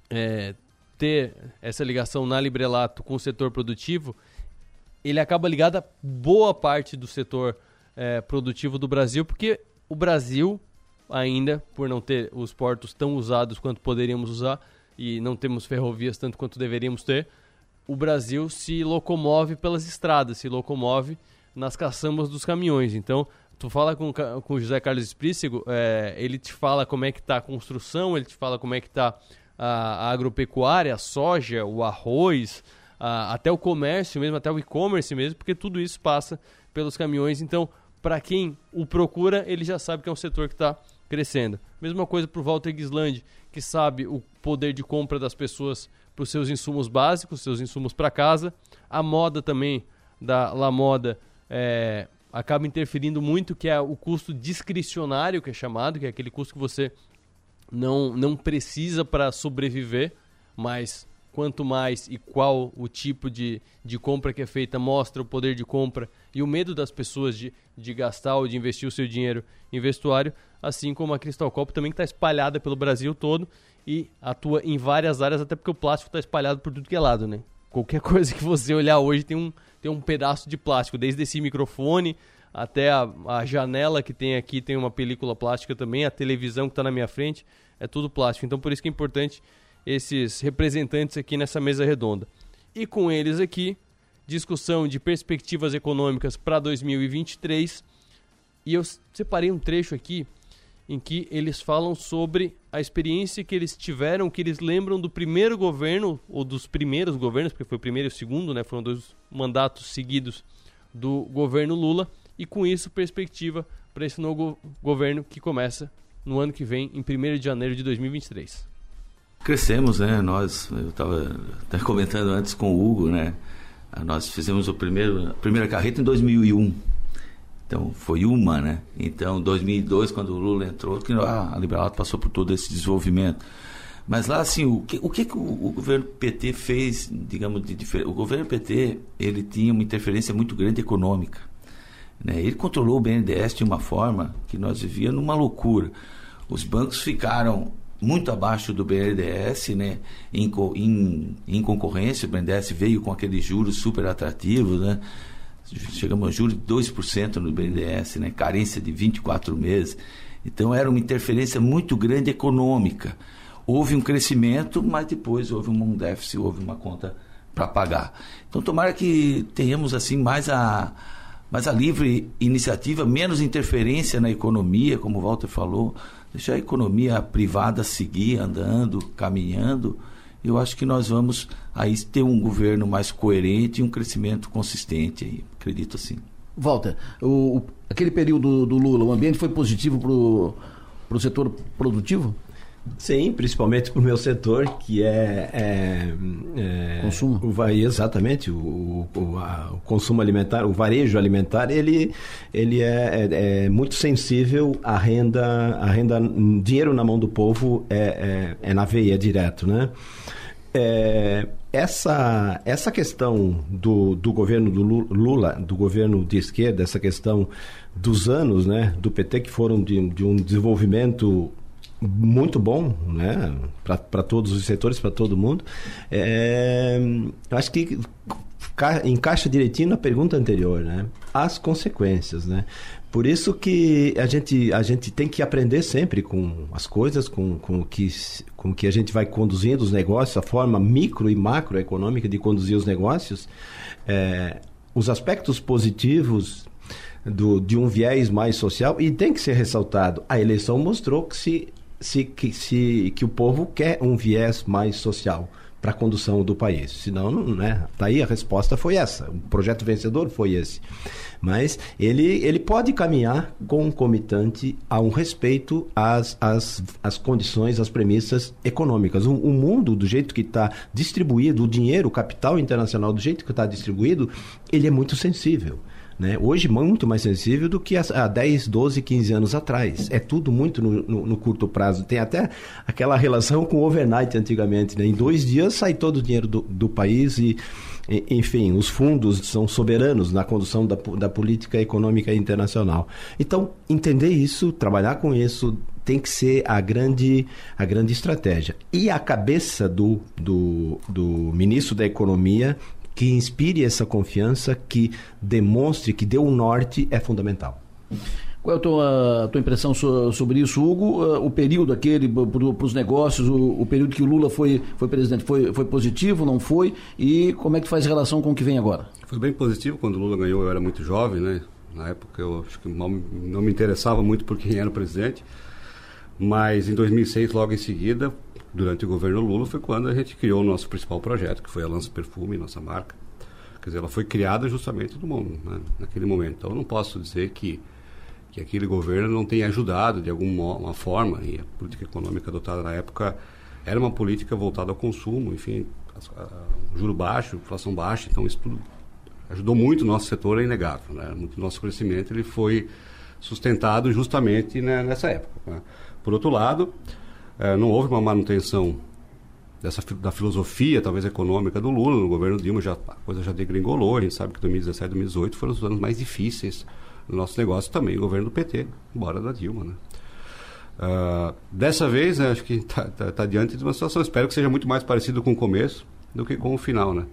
Speaker 1: é, ter essa ligação na Librelato com o setor produtivo, ele acaba ligado a boa parte do setor é, produtivo do Brasil, porque o Brasil ainda, por não ter os portos tão usados quanto poderíamos usar, e não temos ferrovias tanto quanto deveríamos ter, o Brasil se locomove pelas estradas, se locomove nas caçambas dos caminhões. Então, tu fala com, com o José Carlos Esprícigo, é, ele te fala como é que está a construção, ele te fala como é que está a, a, agropecuária, a soja, o arroz, a, até o comércio mesmo, até o e-commerce mesmo, porque tudo isso passa pelos caminhões. Então, para quem o procura, ele já sabe que é um setor que está crescendo. Mesma coisa para o Walter Gislandi, que sabe o poder de compra das pessoas para os seus insumos básicos, seus insumos para casa. A moda também da La Moda é, acaba interferindo muito, que é o custo discricionário, que é chamado, que é aquele custo que você não, não precisa para sobreviver, mas quanto mais e qual o tipo de, de compra que é feita mostra o poder de compra e o medo das pessoas de, de gastar ou de investir o seu dinheiro em vestuário, assim como a Crystal Copo também está espalhada pelo Brasil todo e atua em várias áreas, até porque o plástico está espalhado por tudo que é lado, né? Qualquer *laughs* coisa que você olhar hoje tem um, tem um pedaço de plástico, desde esse microfone até a, a janela que tem aqui tem uma película plástica também, a televisão que está na minha frente é tudo plástico. Então por isso que é importante esses representantes aqui nessa mesa redonda. E com eles aqui, discussão de perspectivas econômicas para 2023. E eu separei um trecho aqui em que eles falam sobre a experiência que eles tiveram, que eles lembram do primeiro governo, ou dos primeiros governos, porque foi o primeiro e o segundo, né? Foram dois mandatos seguidos do governo Lula, e com isso perspectiva para esse novo governo que começa no ano que vem, em 1 de janeiro de 2023.
Speaker 16: Crescemos, né? Nós, eu estava até comentando antes com o Hugo, né? Nós fizemos o primeiro, a primeira carreta em 2001 então, foi uma, né? Então, 2002, quando o Lula entrou, que ah, a Liberato passou por todo esse desenvolvimento. Mas lá, assim, o que o, que o, o governo PT fez, digamos, de diferente? O governo PT, ele tinha uma interferência muito grande econômica. Né? Ele controlou o BNDES de uma forma que nós vivíamos numa loucura. Os bancos ficaram muito abaixo do BNDES, né? Em, em, em concorrência, o BNDES veio com aqueles juros super atrativos, né? chegamos a juros de 2% no BNDES, né? carência de 24 meses. Então era uma interferência muito grande econômica. Houve um crescimento, mas depois houve um déficit, houve uma conta para pagar. Então tomara que tenhamos assim mais a mais a livre iniciativa, menos interferência na economia, como o Walter falou, deixar a economia privada seguir andando, caminhando eu acho que nós vamos aí ter um governo mais coerente e um crescimento consistente, aí, acredito assim.
Speaker 17: Walter, o, aquele período do Lula, o ambiente foi positivo para o setor produtivo?
Speaker 18: Sim, principalmente para o meu setor, que é. é,
Speaker 17: é consumo?
Speaker 18: O, exatamente, o, o, a, o, consumo alimentar, o varejo alimentar, ele, ele é, é, é, muito sensível à renda, à renda. Dinheiro na mão do povo é, é, é na veia direto, né? É, essa, essa questão do, do governo do Lula, do governo de esquerda, essa questão dos anos né, do PT que foram de, de um desenvolvimento muito bom né, para todos os setores, para todo mundo, é, acho que encaixa direitinho na pergunta anterior, né? As consequências, né? Por isso que a gente, a gente tem que aprender sempre com as coisas, com, com, o que, com que a gente vai conduzindo os negócios, a forma micro e macroeconômica de conduzir os negócios, é, os aspectos positivos do, de um viés mais social, e tem que ser ressaltado, a eleição mostrou que, se, se, que, se, que o povo quer um viés mais social para a condução do país. Senão, não, né? Tá a resposta foi essa. O projeto vencedor foi esse. Mas ele, ele pode caminhar concomitante a um respeito às, às, às condições, às premissas econômicas. O, o mundo, do jeito que está distribuído, o dinheiro, o capital internacional, do jeito que está distribuído, ele é muito sensível. Né? Hoje, muito mais sensível do que há 10, 12, 15 anos atrás. É tudo muito no, no, no curto prazo. Tem até aquela relação com o overnight antigamente. Né? Em dois dias sai todo o dinheiro do, do país e, enfim, os fundos são soberanos na condução da, da política econômica internacional. Então, entender isso, trabalhar com isso, tem que ser a grande, a grande estratégia. E a cabeça do, do, do ministro da Economia que inspire essa confiança, que demonstre que deu um norte é fundamental.
Speaker 17: Qual é a tua, a tua impressão sobre isso, Hugo? Uh, o período aquele para os negócios, o, o, período que o Lula foi, foi presidente, foi, foi positivo, não foi? E como é que faz relação com o que vem agora?
Speaker 19: Foi bem positivo. Quando o Lula ganhou, eu era muito jovem, né? Na época eu acho que mal, não me interessava muito por quem era o presidente. Mas em 2006, logo em seguida, durante o governo Lula foi quando a gente criou o nosso principal projeto, que foi a Lança Perfume, nossa marca. Quer dizer, ela foi criada justamente no né, naquele momento. Então, eu não posso dizer que, que aquele governo não tenha ajudado de alguma forma. E a política econômica adotada na época era uma política voltada ao consumo, enfim, juro baixo, inflação baixa. Então, isso tudo ajudou muito o nosso setor, é inegável. Né? Muito nosso crescimento ele foi sustentado justamente né, nessa época. Né? Por outro lado, é, não houve uma manutenção dessa, da filosofia, talvez econômica do Lula. No governo Dilma já, a coisa já degringolou. A gente sabe que 2017 e 2018 foram os anos mais difíceis do nosso negócio também, o governo do PT, embora da Dilma. Né? Uh, dessa vez, né, acho que está tá, tá diante de uma situação, espero que seja muito mais parecido com o começo do que com o final. Né?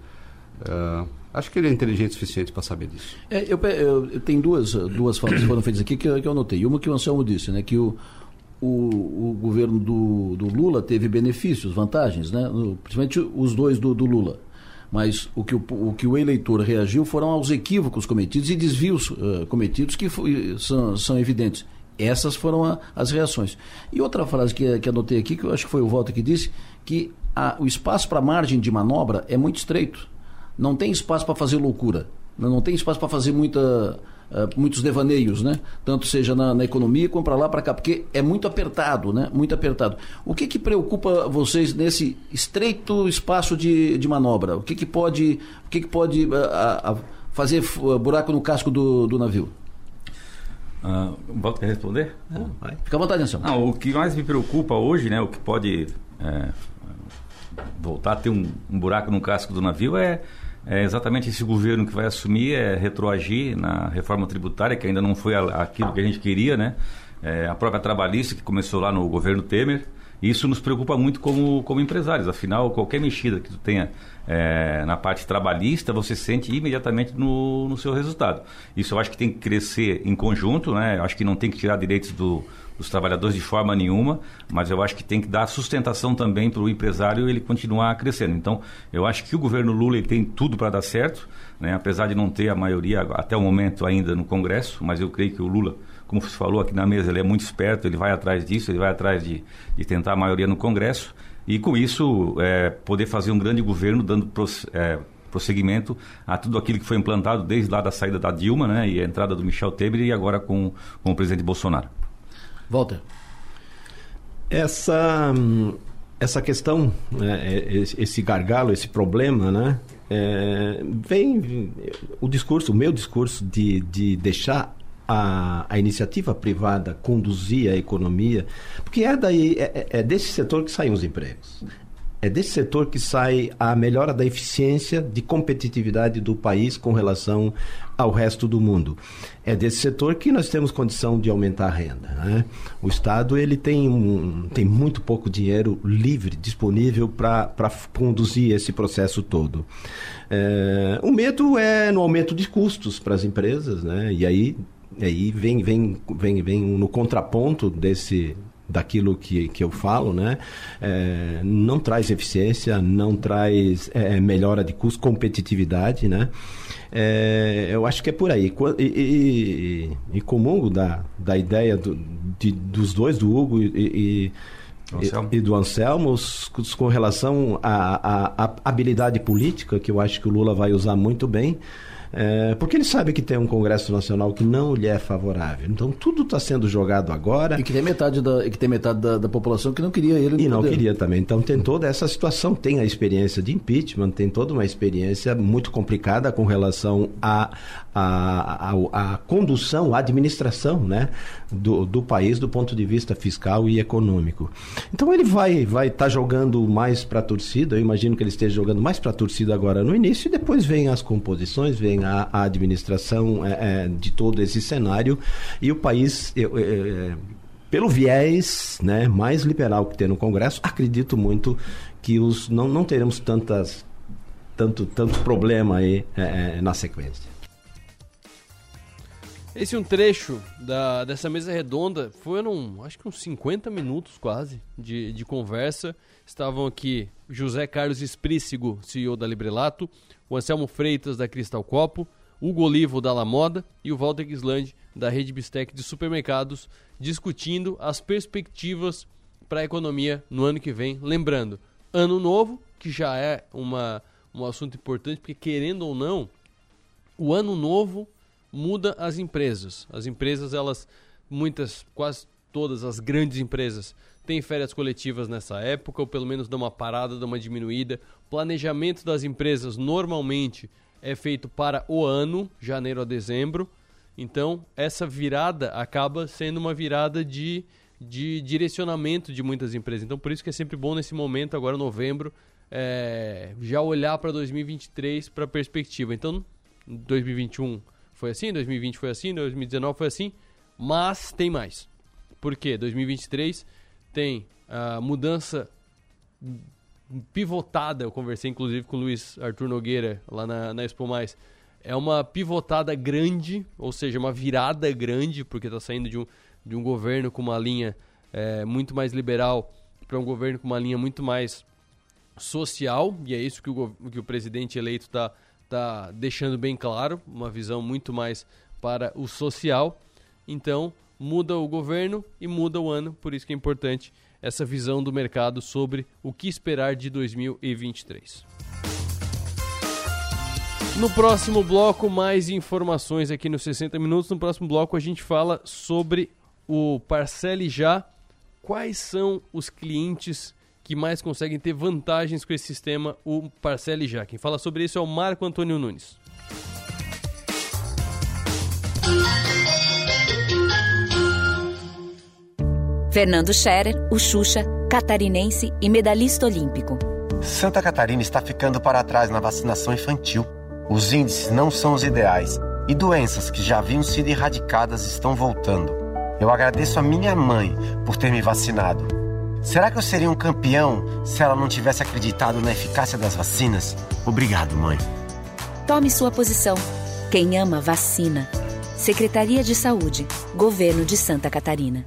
Speaker 19: Uh, acho que ele é inteligente o suficiente para saber disso.
Speaker 17: É, eu, eu, eu, tenho duas, duas falas que foram feitas aqui que que eu anotei. Uma que o Anselmo disse, né, que o, o, o governo do, do, Lula teve benefícios, vantagens, né? principalmente os dois do, do Lula. Mas o que o, o que o, eleitor reagiu foram aos equívocos cometidos e desvios uh, cometidos que foi, são, são, evidentes. Essas foram a, as reações. E outra frase que, que anotei aqui, que eu acho que foi o Walter que disse, que a, o espaço para margem de manobra é muito estreito. Não tem espaço para fazer loucura. Não tem espaço para fazer muita muitos devaneios, né? Tanto seja na, na economia como para lá para cá, porque é muito apertado, né? Muito apertado. O que que preocupa vocês nesse estreito espaço de, de manobra? O que que pode, o que que pode uh, uh, fazer buraco no casco do, do navio?
Speaker 20: Uh, Volta a responder?
Speaker 17: Não, Fica à vontade, Anselmo.
Speaker 20: Não, o que mais me preocupa hoje, né, o que pode é, voltar a ter um, um buraco no casco do navio é é exatamente esse governo que vai assumir é retroagir na reforma tributária, que ainda não foi aquilo que a gente queria, né? É, a própria trabalhista, que começou lá no governo Temer. Isso nos preocupa muito como, como empresários. Afinal, qualquer mexida que tu tenha é, na parte trabalhista, você sente imediatamente no, no seu resultado. Isso eu acho que tem que crescer em conjunto, né? Eu acho que não tem que tirar direitos do, dos trabalhadores de forma nenhuma, mas eu acho que tem que dar sustentação também para o empresário ele continuar crescendo. Então, eu acho que o governo Lula ele tem tudo para dar certo, né? apesar de não ter a maioria até o momento ainda no Congresso, mas eu creio que o Lula, como você falou aqui na mesa, ele é muito esperto, ele vai atrás disso, ele vai atrás de, de tentar a maioria no Congresso e com isso é, poder fazer um grande governo dando é, prosseguimento a tudo aquilo que foi implantado desde lá da saída da Dilma né, e a entrada do Michel Temer e agora com, com o presidente Bolsonaro.
Speaker 17: Walter.
Speaker 18: Essa, essa questão, né, esse gargalo, esse problema, né? É, vem o discurso, o meu discurso de, de deixar a, a, iniciativa privada conduzir a economia, porque é daí é, é, é desse setor que saem os empregos. É desse setor que sai a melhora da eficiência de competitividade do país com relação ao resto do mundo. É desse setor que nós temos condição de aumentar a renda. Né? O Estado ele tem, um, tem muito pouco dinheiro livre, disponível para conduzir esse processo todo. É, o medo é no aumento de custos para as empresas, né? e aí, aí vem, vem, vem, vem no contraponto desse, daquilo que, que eu falo, né? É, não traz eficiência, não traz é, melhora de custo, competitividade, né? É, eu acho que é por aí. E, e, e comungo da, da ideia do, de, dos dois, do Hugo e, e, e do Anselmo, com relação à habilidade política, que eu acho que o Lula vai usar muito bem. É, porque ele sabe que tem um Congresso Nacional que não lhe é favorável. Então tudo está sendo jogado agora.
Speaker 17: E que tem metade da, que tem metade da, da população que não queria ele.
Speaker 18: E não poder. queria também. Então tem toda essa situação. Tem a experiência de impeachment, tem toda uma experiência muito complicada com relação a, a, a, a condução, a administração né, do, do país do ponto de vista fiscal e econômico. Então ele vai vai estar tá jogando mais para a torcida, eu imagino que ele esteja jogando mais para a torcida agora no início, e depois vem as composições, vem a, a administração é, é, de todo esse cenário, e o país. Eu, eu, pelo viés né, mais liberal que tem no Congresso, acredito muito que os, não, não teremos tantas, tanto, tanto problema aí é, é na sequência.
Speaker 1: Esse é um trecho da, dessa mesa redonda. Foram, acho que uns 50 minutos quase de, de conversa. Estavam aqui José Carlos Esprícigo, CEO da Librelato, o Anselmo Freitas, da Cristal Copo, Hugo Olivo, da La Moda e o Walter Gislande, da Rede Bistec de Supermercados, discutindo as perspectivas para a economia no ano que vem. Lembrando, ano novo, que já é uma, um assunto importante, porque querendo ou não, o ano novo muda as empresas. As empresas, elas, muitas, quase todas as grandes empresas, têm férias coletivas nessa época, ou pelo menos dão uma parada, dão uma diminuída. Planejamento das empresas normalmente é feito para o ano, janeiro a dezembro. Então, essa virada acaba sendo uma virada de, de direcionamento de muitas empresas. Então, por isso que é sempre bom nesse momento, agora novembro, é, já olhar para 2023 para a perspectiva. Então, 2021 foi assim, 2020 foi assim, 2019 foi assim, mas tem mais. Por quê? 2023 tem a mudança pivotada, eu conversei inclusive com o Luiz Arthur Nogueira lá na, na Expo Mais, é uma pivotada grande, ou seja, uma virada grande, porque está saindo de um, de um governo com uma linha é, muito mais liberal para um governo com uma linha muito mais social, e é isso que o, que o presidente eleito está está deixando bem claro, uma visão muito mais para o social. Então, muda o governo e muda o ano, por isso que é importante essa visão do mercado sobre o que esperar de 2023. No próximo bloco, mais informações aqui nos 60 minutos. No próximo bloco, a gente fala sobre o Parcele Já. Quais são os clientes que mais conseguem ter vantagens com esse sistema, o Parcele já. Quem fala sobre isso é o Marco Antônio Nunes.
Speaker 21: Fernando Scherer, o Xuxa, catarinense e medalhista olímpico.
Speaker 22: Santa Catarina está ficando para trás na vacinação infantil. Os índices não são os ideais e doenças que já haviam sido erradicadas estão voltando. Eu agradeço a minha mãe por ter me vacinado Será que eu seria um campeão se ela não tivesse acreditado na eficácia das vacinas? Obrigado, mãe.
Speaker 21: Tome sua posição. Quem ama, vacina. Secretaria de Saúde, Governo de Santa Catarina.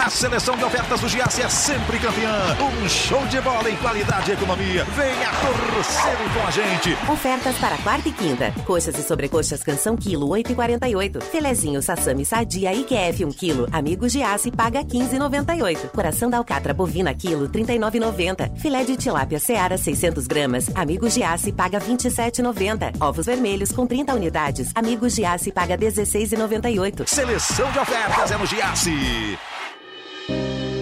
Speaker 23: A seleção de ofertas do Giasse é sempre campeã. Um show de bola em qualidade e economia. Venha torcer com a gente.
Speaker 7: Ofertas para quarta e quinta. Coxas e sobrecoxas canção quilo 8,48. Filezinho sassami sadia IQF 1 quilo. Amigo Giasse paga 15,98. Coração da alcatra bovina quilo 39,90. Filé de tilápia seara 600 gramas. Amigo Giasse paga 27,90. Ovos vermelhos com 30 unidades. Amigo Giasse paga 16,98.
Speaker 23: Seleção de ofertas é no Giasse.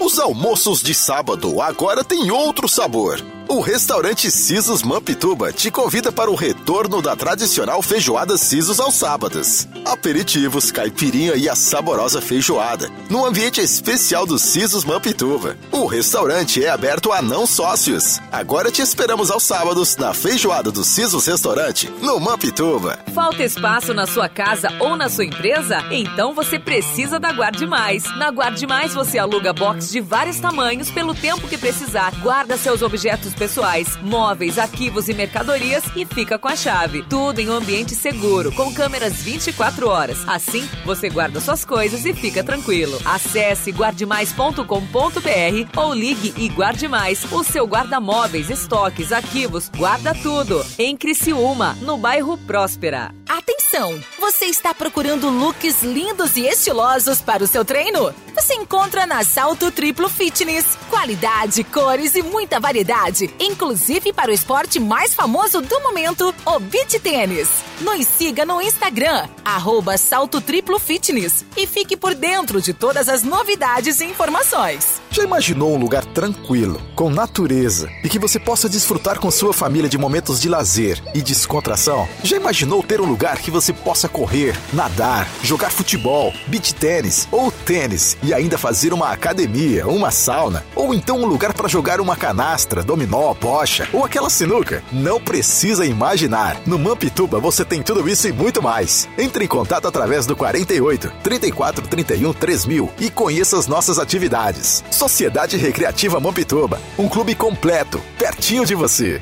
Speaker 8: Os almoços de sábado agora têm outro sabor. O restaurante Sisos Mampituba te convida para o retorno da tradicional feijoada Sisos aos sábados. Aperitivos, caipirinha e a saborosa feijoada, no ambiente especial do Sisos Mampituba. O restaurante é aberto a não sócios. Agora te esperamos aos sábados na feijoada do Sisos Restaurante, no Mampituba.
Speaker 10: Falta espaço na sua casa ou na sua empresa? Então você precisa da Guarde Mais. Na Guarde Mais você aluga box de vários tamanhos pelo tempo que precisar. Guarda seus objetos pessoais, móveis, arquivos e mercadorias e fica com a chave. Tudo em um ambiente seguro, com câmeras 24 horas. Assim, você guarda suas coisas e fica tranquilo. Acesse guardemais.com.br ou ligue e guarde mais. O seu guarda-móveis, estoques, arquivos, guarda tudo. Em Criciúma, no bairro Próspera.
Speaker 24: Atenção! Você está procurando looks lindos e estilosos para o seu treino? Você encontra na Salto Triplo Fitness. Qualidade, cores e muita variedade, inclusive para o esporte mais famoso do momento, o beach tênis. Nos siga no Instagram, arroba Salto Triplo Fitness e fique por dentro de todas as novidades e informações.
Speaker 12: Já imaginou um lugar tranquilo, com natureza e que você possa desfrutar com sua família de momentos de lazer e descontração? Já imaginou ter um lugar que você possa correr, nadar, jogar futebol, beach tênis ou tênis e ainda fazer uma academia, uma sauna ou então um lugar para jogar uma canastra, dominó, bocha ou aquela sinuca? Não precisa imaginar. No Mampituba você tem tudo isso e muito mais. Entre em contato através do 48 34 31 3000 e conheça as nossas atividades. Sociedade Recreativa Mampituba, um clube completo, pertinho de você.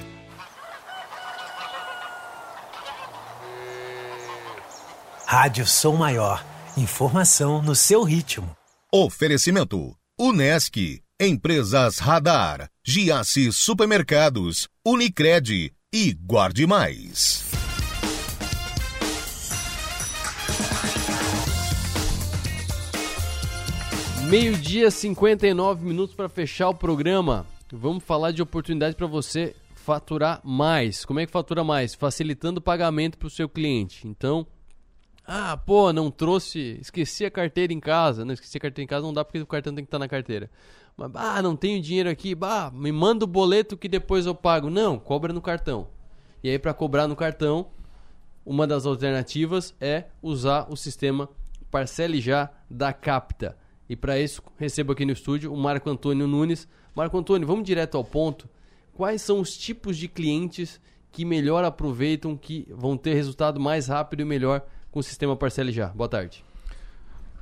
Speaker 13: Rádio Som Maior. Informação no seu ritmo.
Speaker 14: Oferecimento: Unesc, Empresas Radar, Giasse Supermercados, Unicred e Guarde Mais.
Speaker 1: Meio-dia, 59 minutos para fechar o programa. Vamos falar de oportunidade para você faturar mais. Como é que fatura mais? Facilitando o pagamento para o seu cliente. Então, ah, pô, não trouxe, esqueci a carteira em casa. Não, esqueci a carteira em casa não dá porque o cartão tem que estar na carteira. Ah, não tenho dinheiro aqui. Bah, me manda o boleto que depois eu pago. Não, cobra no cartão. E aí, para cobrar no cartão, uma das alternativas é usar o sistema Parcele Já da Capta. E para isso, recebo aqui no estúdio o Marco Antônio Nunes. Marco Antônio, vamos direto ao ponto. Quais são os tipos de clientes que melhor aproveitam, que vão ter resultado mais rápido e melhor com o sistema Parcele Já? Boa tarde.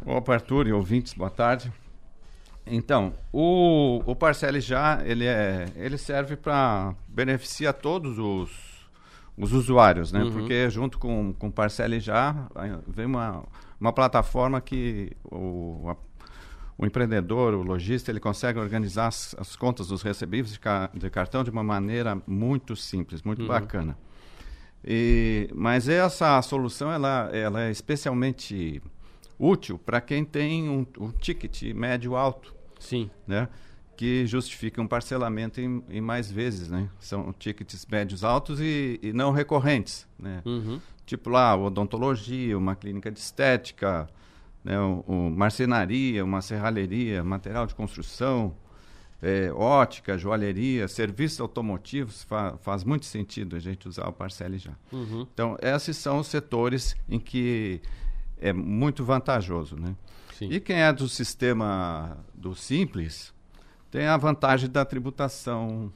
Speaker 25: Opa, Arthur e ouvintes, boa tarde. Então, o, o Parcele Já, ele, é, ele serve para beneficiar todos os, os usuários, né?
Speaker 1: Uhum.
Speaker 25: Porque junto com, com o Parcele Já, vem uma, uma plataforma que o, a- o empreendedor, o lojista, ele consegue organizar as, as contas dos recebíveis de, ca- de cartão de uma maneira muito simples, muito
Speaker 1: Uhum.
Speaker 25: bacana. E, mas essa solução ela, ela é especialmente útil para quem tem um, um ticket médio alto.
Speaker 1: Sim.
Speaker 25: Né? Que justifica um parcelamento em, em mais vezes, né? São tickets médios altos e, e não recorrentes, né?
Speaker 1: Uhum.
Speaker 25: Tipo lá, odontologia, uma clínica de estética, né? o, o marcenaria, uma serralheria, material de construção, é, ótica, joalheria, serviços automotivos, fa- faz muito sentido a gente usar o Parcele já.
Speaker 1: Uhum.
Speaker 25: Então, esses são os setores em que é muito vantajoso, né? E quem é do sistema do Simples tem a vantagem da tributação,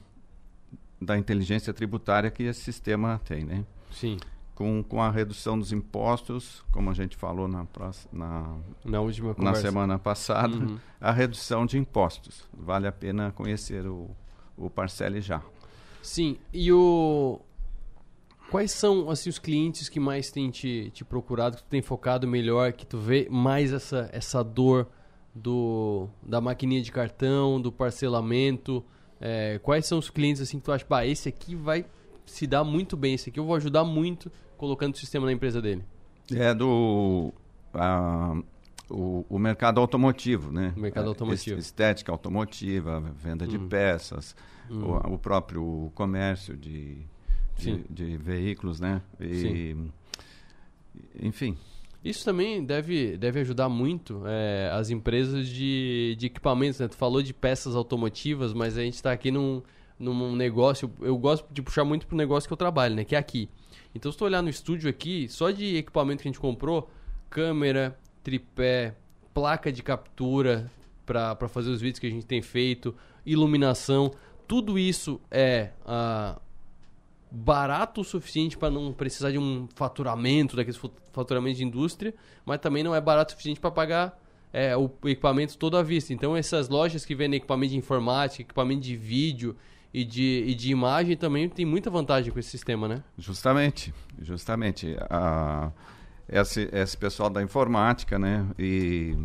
Speaker 25: da inteligência tributária que esse sistema tem, né?
Speaker 1: Sim.
Speaker 25: Com, com a redução dos impostos, como a gente falou na, próxima, na,
Speaker 1: Na última
Speaker 25: na
Speaker 1: conversa.
Speaker 25: semana passada,
Speaker 1: Uhum.
Speaker 25: a redução de impostos. Vale a pena conhecer o, o Parcele já.
Speaker 1: Sim, e o. Quais são assim, os clientes que mais têm te, te procurado, que tu tem focado melhor, que tu vê mais essa, essa dor do, da maquininha de cartão, do parcelamento? É, quais são os clientes assim que tu acha, bah, esse aqui vai se dar muito bem, esse aqui eu vou ajudar muito colocando o sistema na empresa dele?
Speaker 25: É do o, o mercado automotivo, né?
Speaker 1: O mercado
Speaker 25: É,
Speaker 1: automotivo.
Speaker 25: es- Estética automotiva, venda de
Speaker 1: Hum.
Speaker 25: peças,
Speaker 1: Hum.
Speaker 25: o, o próprio comércio de, de,
Speaker 1: Sim.
Speaker 25: de veículos, né? E, enfim.
Speaker 1: Isso também deve, deve ajudar muito é, as empresas de, de equipamentos, né? Tu falou de peças automotivas, mas a gente está aqui num, num negócio... Eu gosto de puxar muito pro negócio que eu trabalho, né? Que é aqui. Então, se tu olhar no estúdio aqui, só de equipamento que a gente comprou, câmera, tripé, placa de captura para fazer os vídeos que a gente tem feito, iluminação, tudo isso é... ah, barato o suficiente para não precisar de um faturamento, daqueles faturamentos de indústria, mas também não é barato o suficiente para pagar é, o equipamento todo à vista. Então essas lojas que vendem equipamento de informática, equipamento de vídeo e de, e de imagem também tem muita vantagem com esse sistema, né?
Speaker 25: Justamente, justamente. A, esse, esse pessoal da informática, né? E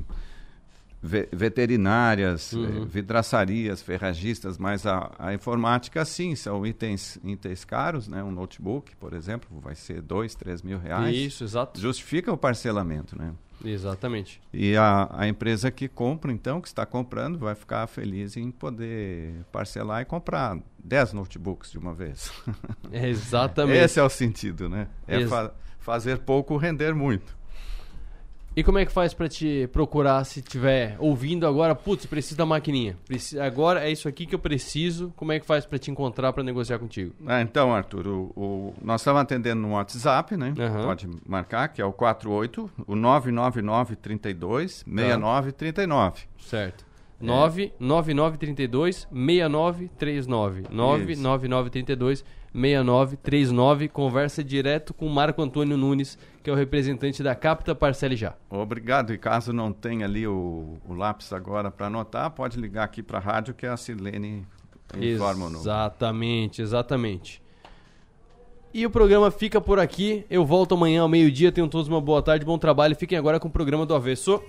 Speaker 25: ve- veterinárias,
Speaker 1: Uhum.
Speaker 25: eh, vidraçarias, ferragistas, mas a, a informática, sim, são itens, itens caros, né? Um notebook, por exemplo, vai ser dois, três mil reais.
Speaker 1: Isso, exato.
Speaker 25: Justifica o parcelamento, né?
Speaker 1: Exatamente.
Speaker 25: E a, a empresa que compra, então, que está comprando, vai ficar feliz em poder parcelar e comprar 10 notebooks de uma vez. *laughs*
Speaker 1: É, exatamente.
Speaker 25: Esse é o sentido, né? É fa- fazer pouco render muito.
Speaker 1: E como é que faz para te procurar se tiver ouvindo agora, putz, preciso da maquininha. Agora é isso aqui que eu preciso. Como é que faz para te encontrar para negociar contigo?
Speaker 25: Ah, então, Arthur, o, o- nós estamos atendendo no WhatsApp, né?
Speaker 1: Aham.
Speaker 25: Pode marcar, que é o 48, o 999 32 6939.
Speaker 1: Certo.
Speaker 25: É.
Speaker 1: 99932 6939. 99932 6939. Conversa direto com o Marco Antônio Nunes, que é o representante da Capta Parcele Já.
Speaker 25: Obrigado. E caso não tenha ali o, o lápis agora para anotar, pode ligar aqui para a rádio que a Silene informa o número.
Speaker 1: Exatamente, exatamente. E o programa fica por aqui. Eu volto amanhã ao meio-dia. Tenham todos uma boa tarde, bom trabalho. Fiquem agora com o programa do Avesso.